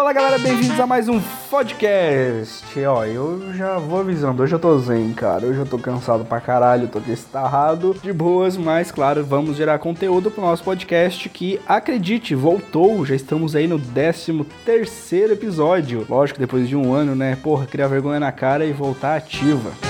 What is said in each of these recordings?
Fala galera, bem-vindos a mais um podcast. Ó, eu já vou avisando, hoje eu tô zen, cara. Hoje eu tô cansado pra caralho, tô destarrado, de boas, mas claro, vamos gerar conteúdo pro nosso podcast que, acredite, voltou. Já estamos aí no 13 terceiro episódio. Lógico, depois de um ano, né? Porra, criar vergonha na cara e voltar ativa.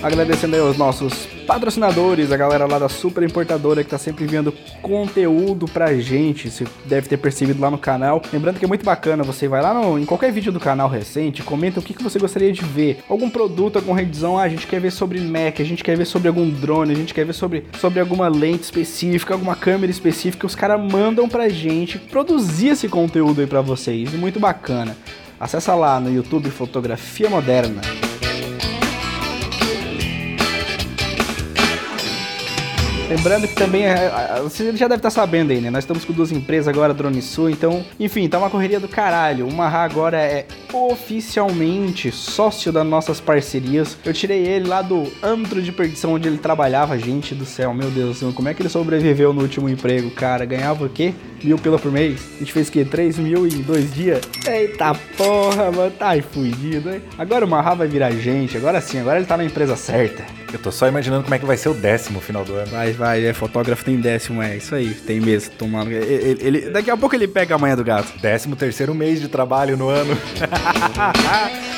Agradecendo aí aos nossos patrocinadores, a galera lá da Super Importadora que tá sempre enviando conteúdo pra gente, você deve ter percebido lá no canal. Lembrando que é muito bacana, você vai lá no, em qualquer vídeo do canal recente, comenta o que, que você gostaria de ver. Algum produto, alguma revisão, ah, a gente quer ver sobre Mac, a gente quer ver sobre algum drone, a gente quer ver sobre, sobre alguma lente específica, alguma câmera específica, os caras mandam pra gente produzir esse conteúdo aí pra vocês, muito bacana. Acessa lá no YouTube Fotografia Moderna. Lembrando que também, é, você já deve estar sabendo aí, né? Nós estamos com duas empresas agora, Drone Sul, então, enfim, tá uma correria do caralho. Maha agora é oficialmente sócio das nossas parcerias. Eu tirei ele lá do antro de perdição onde ele trabalhava, gente do céu, meu Deus, como é que ele sobreviveu no último emprego, cara? Ganhava o quê? Mil pila por mês? A gente fez o quê? Três mil em dois dias? Eita porra, mano, tá aí fudido, hein? Agora o Maha vai virar gente, agora sim, agora ele tá na empresa certa. Eu tô só imaginando como é que vai ser o décimo final do ano. Vai, vai, é fotógrafo tem décimo, é isso aí, tem mesmo, tomando. Ele, ele, daqui a pouco ele pega a manhã do gato. Décimo terceiro mês de trabalho no ano.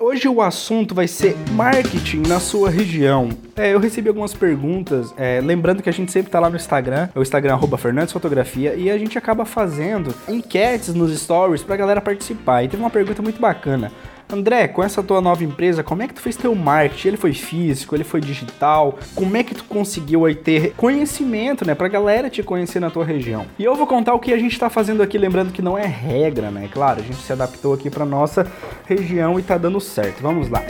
Hoje o assunto vai ser marketing na sua região. É, eu recebi algumas perguntas, é, lembrando que a gente sempre tá lá no Instagram, é o Instagram arroba Fernandes Fotografia, e a gente acaba fazendo enquetes nos stories pra galera participar. E teve uma pergunta muito bacana. André, com essa tua nova empresa, como é que tu fez teu marketing? Ele foi físico, ele foi digital? Como é que tu conseguiu aí ter conhecimento, né, pra galera te conhecer na tua região? E eu vou contar o que a gente tá fazendo aqui, lembrando que não é regra, né? Claro, a gente se adaptou aqui pra nossa região e tá dando certo. Vamos lá.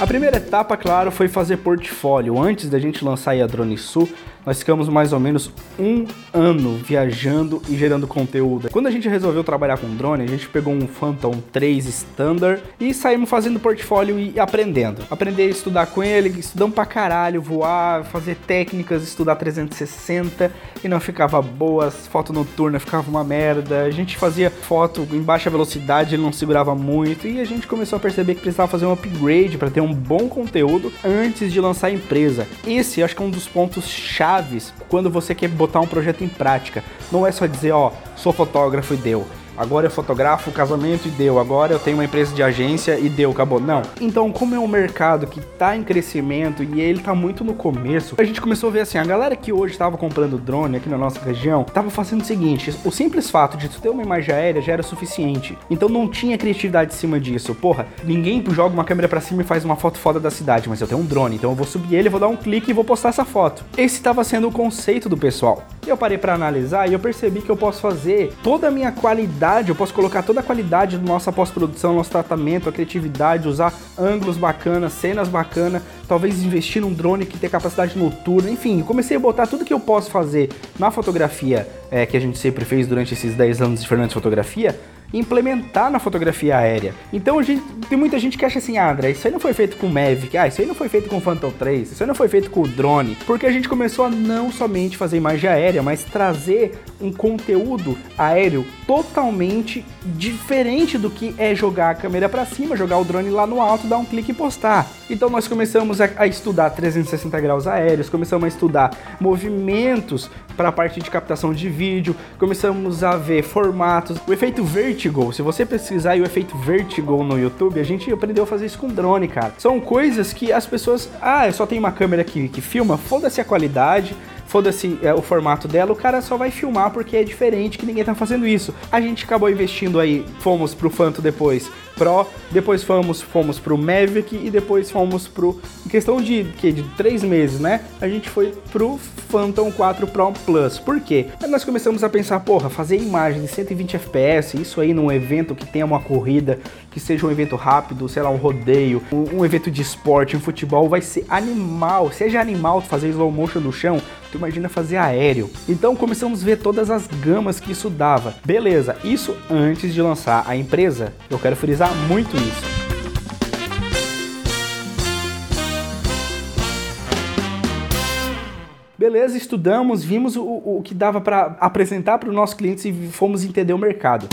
A primeira etapa, claro, foi fazer portfólio. Antes da gente lançar a Drone Sul, nós ficamos mais ou menos um ano viajando e gerando conteúdo. Quando a gente resolveu trabalhar com drone, a gente pegou um Phantom 3 Standard e saímos fazendo portfólio e aprendendo. Aprender a estudar com ele, estudamos pra caralho, voar, fazer técnicas, estudar 360 e não ficava boa, foto noturna ficava uma merda. A gente fazia foto em baixa velocidade, ele não segurava muito e a gente começou a perceber que precisava fazer um upgrade para ter um bom conteúdo antes de lançar a empresa. Esse acho que é um dos pontos chave chaves quando você quer botar um projeto em prática. Não é só dizer, ó, sou fotógrafo e deu agora eu fotografo o casamento e deu, agora eu tenho uma empresa de agência e deu, acabou. Não. Então, como é um mercado que tá em crescimento e ele tá muito no começo, a gente começou a ver assim, a galera que hoje estava comprando drone aqui na nossa região, tava fazendo o seguinte, o simples fato de tu ter uma imagem aérea já era suficiente. Então não tinha criatividade em cima disso. Porra, ninguém joga uma câmera para cima e faz uma foto foda da cidade, mas eu tenho um drone, então eu vou subir ele, vou dar um clique e vou postar essa foto. Esse estava sendo o conceito do pessoal. Eu parei para analisar e eu percebi que eu posso fazer toda a minha qualidade eu posso colocar toda a qualidade do nossa pós-produção, nosso tratamento, a criatividade, usar ângulos bacanas, cenas bacanas, talvez investir num drone que tem capacidade noturna, enfim, comecei a botar tudo que eu posso fazer na fotografia é, que a gente sempre fez durante esses 10 anos de Fernandes Fotografia implementar na fotografia aérea. Então gente, tem muita gente que acha assim, ah, André, isso aí não foi feito com Mavic, ah, isso aí não foi feito com Phantom 3, isso aí não foi feito com drone, porque a gente começou a não somente fazer imagem aérea, mas trazer um conteúdo aéreo totalmente diferente do que é jogar a câmera para cima, jogar o drone lá no alto, dar um clique e postar. Então nós começamos a, a estudar 360 graus aéreos, começamos a estudar movimentos para a parte de captação de vídeo, começamos a ver formatos, o efeito vertigo. Se você pesquisar o efeito vertigo no YouTube, a gente aprendeu a fazer isso com drone, cara. São coisas que as pessoas, ah, eu só tenho uma câmera que, que filma, foda-se a qualidade, foda-se é, o formato dela, o cara só vai filmar porque é diferente que ninguém tá fazendo isso. A gente acabou investindo aí, fomos pro Fanto depois Pro, depois fomos, fomos pro Mavic e depois fomos pro. Em questão de, que, de três meses, né? A gente foi pro Phantom 4 Pro Plus. Por quê? Aí nós começamos a pensar, porra, fazer imagem de 120 FPS, isso aí num evento que tenha uma corrida, que seja um evento rápido, sei lá, um rodeio, um, um evento de esporte, um futebol, vai ser animal. Seja animal fazer slow motion no chão, tu imagina fazer aéreo. Então começamos a ver todas as gamas que isso dava. Beleza, isso antes de lançar a empresa. Eu quero frisar muito isso. Beleza, estudamos, vimos o, o que dava para apresentar para os nossos clientes e fomos entender o mercado.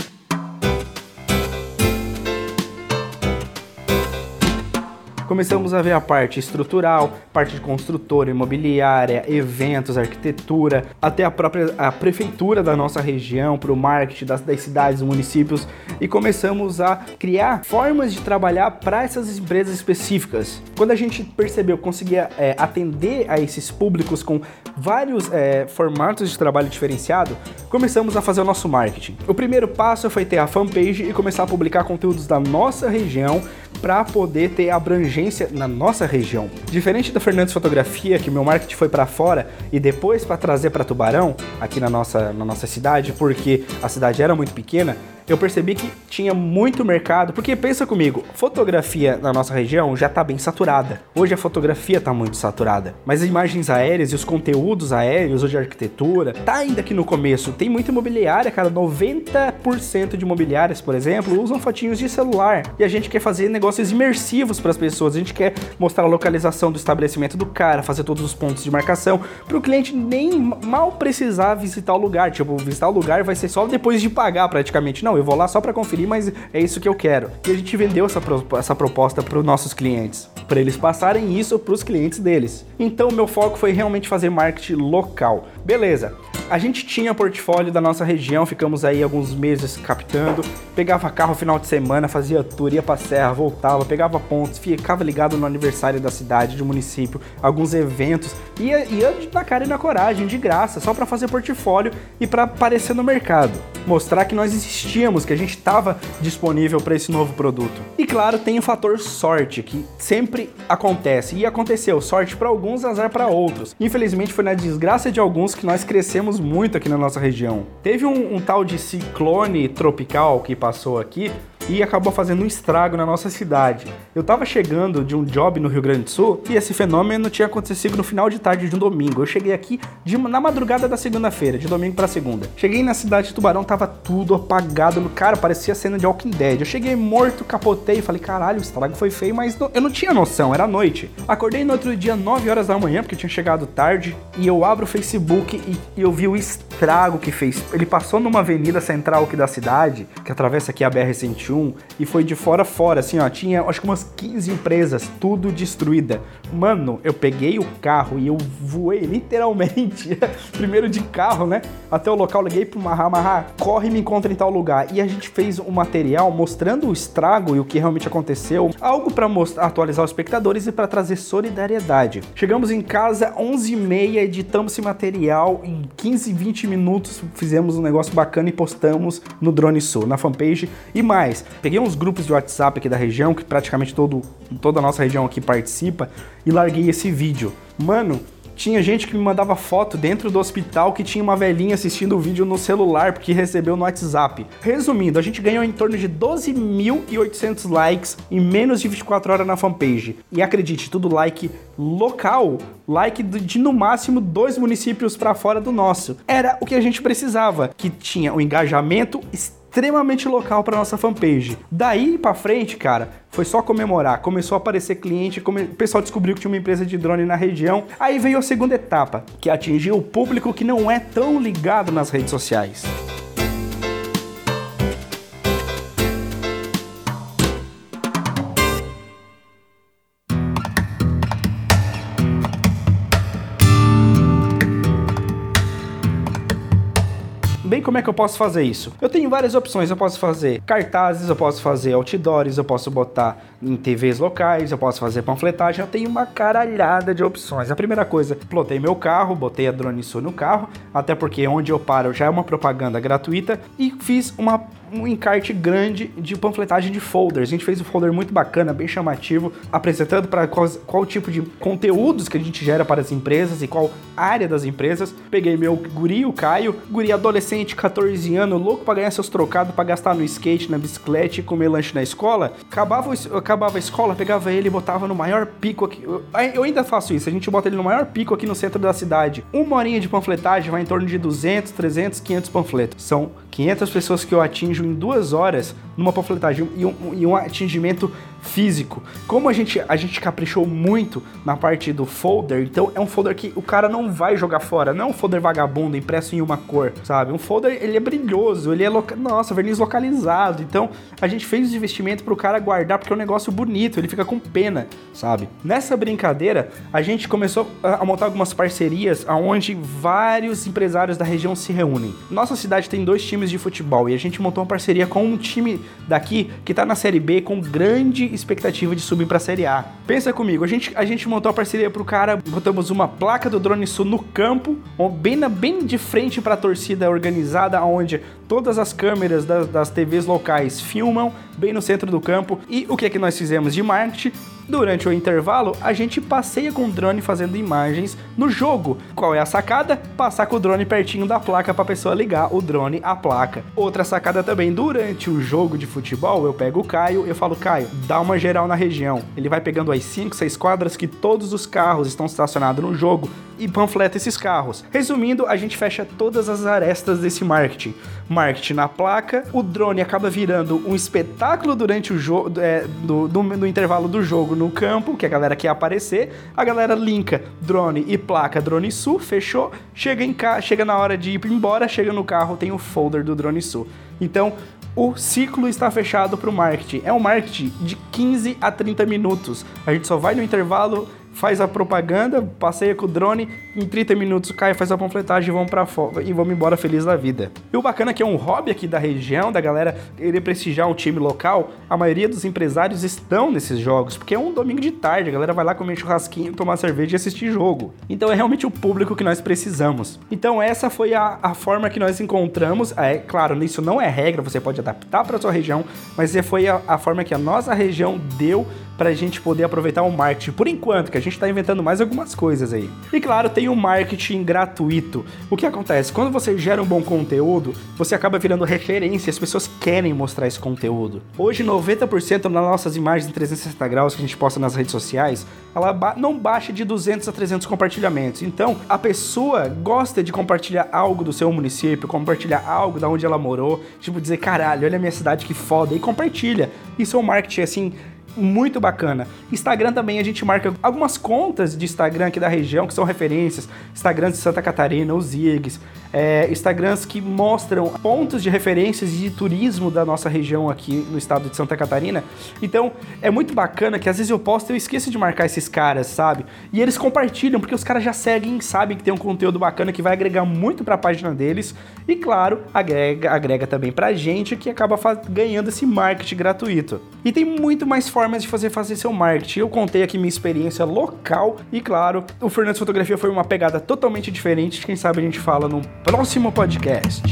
Começamos a ver a parte estrutural, parte de construtora, imobiliária, eventos, arquitetura, até a própria a prefeitura da nossa região, para o marketing das, das cidades, municípios, e começamos a criar formas de trabalhar para essas empresas específicas. Quando a gente percebeu conseguia é, atender a esses públicos com vários é, formatos de trabalho diferenciado, começamos a fazer o nosso marketing. O primeiro passo foi ter a fanpage e começar a publicar conteúdos da nossa região para poder ter abrangência na nossa região. Diferente da Fernandes Fotografia, que meu marketing foi para fora e depois para trazer para Tubarão, aqui na nossa, na nossa cidade, porque a cidade era muito pequena, eu percebi que tinha muito mercado, porque pensa comigo, fotografia na nossa região já está bem saturada. Hoje a fotografia está muito saturada, mas as imagens aéreas e os conteúdos aéreos ou de arquitetura tá ainda aqui no começo. Tem muita imobiliária, cara, 90% de imobiliárias, por exemplo, usam fotinhos de celular. E a gente quer fazer negócios imersivos para as pessoas. A gente quer mostrar a localização do estabelecimento do cara, fazer todos os pontos de marcação para o cliente nem mal precisar visitar o lugar. Tipo, visitar o lugar vai ser só depois de pagar praticamente. Não, eu vou lá só para conferir, mas é isso que eu quero. E a gente vendeu essa, pro, essa proposta para os nossos clientes, para eles passarem isso para os clientes deles. Então, meu foco foi realmente fazer marketing local. Beleza. A gente tinha portfólio da nossa região, ficamos aí alguns meses captando, pegava carro final de semana, fazia tour, ia pra serra, voltava, pegava pontos, ficava ligado no aniversário da cidade, do município, alguns eventos, ia, ia na cara e na coragem, de graça, só para fazer portfólio e para aparecer no mercado. Mostrar que nós existíamos, que a gente estava disponível para esse novo produto. E claro, tem o fator sorte, que sempre acontece, e aconteceu, sorte para alguns, azar para outros. Infelizmente foi na desgraça de alguns que nós crescemos muito aqui na nossa região. Teve um, um tal de ciclone tropical que passou aqui, e acabou fazendo um estrago na nossa cidade. Eu tava chegando de um job no Rio Grande do Sul e esse fenômeno tinha acontecido no final de tarde de um domingo. Eu cheguei aqui de, na madrugada da segunda-feira, de domingo para segunda. Cheguei na cidade de Tubarão, tava tudo apagado. Cara, parecia cena de Walking Dead. Eu cheguei morto, capotei e falei, caralho, o estrago foi feio, mas não, eu não tinha noção, era noite. Acordei no outro dia, 9 horas da manhã, porque tinha chegado tarde, e eu abro o Facebook e, e eu vi o estrago que fez. Ele passou numa avenida central aqui da cidade, que atravessa aqui a BR-101, e foi de fora a fora, assim, ó. Tinha acho que umas 15 empresas, tudo destruída. Mano, eu peguei o carro e eu voei literalmente, primeiro de carro, né? Até o local, liguei pro Marra, Marra, corre e me encontra em tal lugar. E a gente fez um material mostrando o estrago e o que realmente aconteceu, algo para atualizar os espectadores e para trazer solidariedade. Chegamos em casa 11h30, editamos esse material em 15, 20 minutos, fizemos um negócio bacana e postamos no Drone Sul, na fanpage e mais. Peguei uns grupos de WhatsApp aqui da região, que praticamente todo, toda a nossa região aqui participa, e larguei esse vídeo. Mano, tinha gente que me mandava foto dentro do hospital que tinha uma velhinha assistindo o vídeo no celular porque recebeu no WhatsApp. Resumindo, a gente ganhou em torno de 12.800 likes em menos de 24 horas na fanpage. E acredite, tudo like local, like de no máximo dois municípios para fora do nosso. Era o que a gente precisava, que tinha um engajamento extremamente extremamente local para nossa fanpage. Daí para frente, cara, foi só comemorar. Começou a aparecer cliente, come... o pessoal descobriu que tinha uma empresa de drone na região. Aí veio a segunda etapa, que atingiu o público que não é tão ligado nas redes sociais. Bem como é que eu posso fazer isso? Eu tenho várias opções. Eu posso fazer cartazes, eu posso fazer outdoors, eu posso botar em TVs locais, eu posso fazer panfletagem. Eu tenho uma caralhada de opções. A primeira coisa, plotei meu carro, botei a drone no carro, até porque onde eu paro já é uma propaganda gratuita e fiz uma um encarte grande de panfletagem de folders. A gente fez um folder muito bacana, bem chamativo, apresentando para qual, qual tipo de conteúdos que a gente gera para as empresas e qual área das empresas. Peguei meu guri, o Caio, guri adolescente, 14 anos, louco para ganhar seus trocados, para gastar no skate, na bicicleta e comer lanche na escola. Acabava, acabava a escola, pegava ele e botava no maior pico aqui. Eu ainda faço isso, a gente bota ele no maior pico aqui no centro da cidade. Uma horinha de panfletagem vai em torno de 200, 300, 500 panfletos. São 500 pessoas que eu atinjo em duas horas numa panfletagem e um, e um atingimento físico. Como a gente, a gente caprichou muito na parte do folder, então é um folder que o cara não vai jogar fora, não é um folder vagabundo impresso em uma cor, sabe? Um folder, ele é brilhoso, ele é, loca... nossa, verniz localizado. Então, a gente fez o investimento pro cara guardar porque é um negócio bonito, ele fica com pena, sabe? Nessa brincadeira, a gente começou a montar algumas parcerias aonde vários empresários da região se reúnem. Nossa cidade tem dois times de futebol e a gente montou uma parceria com um time daqui que tá na Série B com grande expectativa de subir para a Série A. Pensa comigo, a gente, a gente montou a parceria pro cara, botamos uma placa do Drone Sul no campo, bem, na, bem de frente para a torcida organizada, onde todas as câmeras das, das TVs locais filmam, bem no centro do campo. E o que é que nós fizemos de marketing? Durante o intervalo, a gente passeia com o drone fazendo imagens no jogo. Qual é a sacada? Passar com o drone pertinho da placa para a pessoa ligar o drone à placa. Outra sacada também, durante o jogo de futebol, eu pego o Caio, eu falo, Caio, dá uma geral na região. Ele vai pegando as 5, 6 quadras que todos os carros estão estacionados no jogo e panfleta esses carros. Resumindo, a gente fecha todas as arestas desse marketing. Marketing na placa, o drone acaba virando um espetáculo durante o jogo, é, do, do, no intervalo do jogo no campo, que a galera quer aparecer, a galera linka drone e placa Drone Sul, fechou, chega em ca chega na hora de ir embora, chega no carro, tem o folder do Drone Sul. Então, o ciclo está fechado para o marketing. É um marketing de 15 a 30 minutos. A gente só vai no intervalo faz a propaganda, passeia com o drone, em 30 minutos cai, faz a panfletagem e vamos para fora e vamos embora feliz da vida. E o bacana é que é um hobby aqui da região, da galera querer prestigiar um time local, a maioria dos empresários estão nesses jogos, porque é um domingo de tarde, a galera vai lá comer churrasquinho, tomar cerveja e assistir jogo. Então é realmente o público que nós precisamos. Então essa foi a, a forma que nós encontramos, é claro, isso não é regra, você pode adaptar para sua região, mas foi a, a forma que a nossa região deu para a gente poder aproveitar o marketing. Por enquanto, que a gente está inventando mais algumas coisas aí. E claro, tem o marketing gratuito. O que acontece? Quando você gera um bom conteúdo, você acaba virando referência, as pessoas querem mostrar esse conteúdo. Hoje, 90% das nossas imagens em 360 graus que a gente posta nas redes sociais, ela ba não baixa de 200 a 300 compartilhamentos. Então, a pessoa gosta de compartilhar algo do seu município, compartilhar algo da onde ela morou, tipo dizer, caralho, olha a minha cidade que foda, e compartilha. Isso é um marketing assim muito bacana. Instagram também a gente marca algumas contas de Instagram aqui da região que são referências, Instagrams de Santa Catarina, os IGs, é, Instagrams que mostram pontos de referências de turismo da nossa região aqui no estado de Santa Catarina. Então é muito bacana que às vezes eu posto e eu esqueço de marcar esses caras, sabe? E eles compartilham porque os caras já seguem, sabem que tem um conteúdo bacana que vai agregar muito para a página deles e claro, agrega, agrega também pra gente que acaba ganhando esse marketing gratuito. E tem muito mais formas de fazer fazer seu marketing. Eu contei aqui minha experiência local e claro, o Fernandes Fotografia foi uma pegada totalmente diferente. Quem sabe a gente fala num próximo podcast.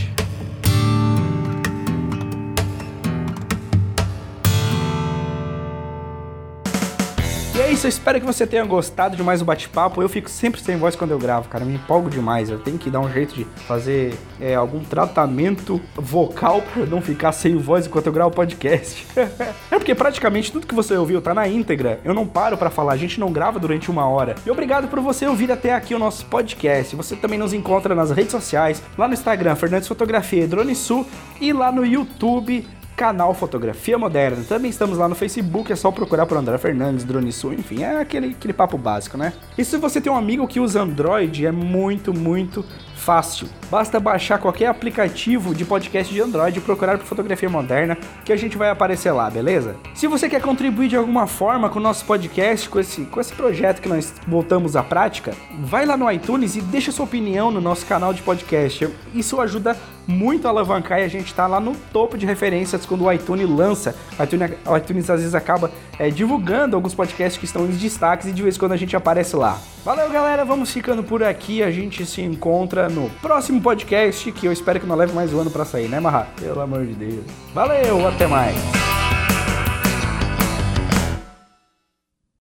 É isso, eu espero que você tenha gostado de mais um bate-papo. Eu fico sempre sem voz quando eu gravo, cara, me empolgo demais. Eu tenho que dar um jeito de fazer é, algum tratamento vocal para não ficar sem voz enquanto eu gravo podcast. é porque praticamente tudo que você ouviu tá na íntegra. Eu não paro para falar, a gente não grava durante uma hora. E obrigado por você ouvir até aqui o nosso podcast. Você também nos encontra nas redes sociais, lá no Instagram, Fernandes Fotografia e Drone Sul, e lá no YouTube canal Fotografia Moderna. Também estamos lá no Facebook, é só procurar por André Fernandes, Drone Sul, enfim, é aquele, aquele papo básico, né? E se você tem um amigo que usa Android, é muito, muito fácil. Basta baixar qualquer aplicativo de podcast de Android e procurar por Fotografia Moderna que a gente vai aparecer lá, beleza? Se você quer contribuir de alguma forma com o nosso podcast, com esse, com esse projeto que nós voltamos à prática, vai lá no iTunes e deixa sua opinião no nosso canal de podcast. Isso ajuda muito alavancar e a gente tá lá no topo de referências quando o iTunes lança. O iTunes, o iTunes às vezes acaba é, divulgando alguns podcasts que estão em destaques e de vez em quando a gente aparece lá. Valeu, galera, vamos ficando por aqui. A gente se encontra no próximo podcast que eu espero que não leve mais um ano para sair, né, Marra? Pelo amor de Deus. Valeu, até mais.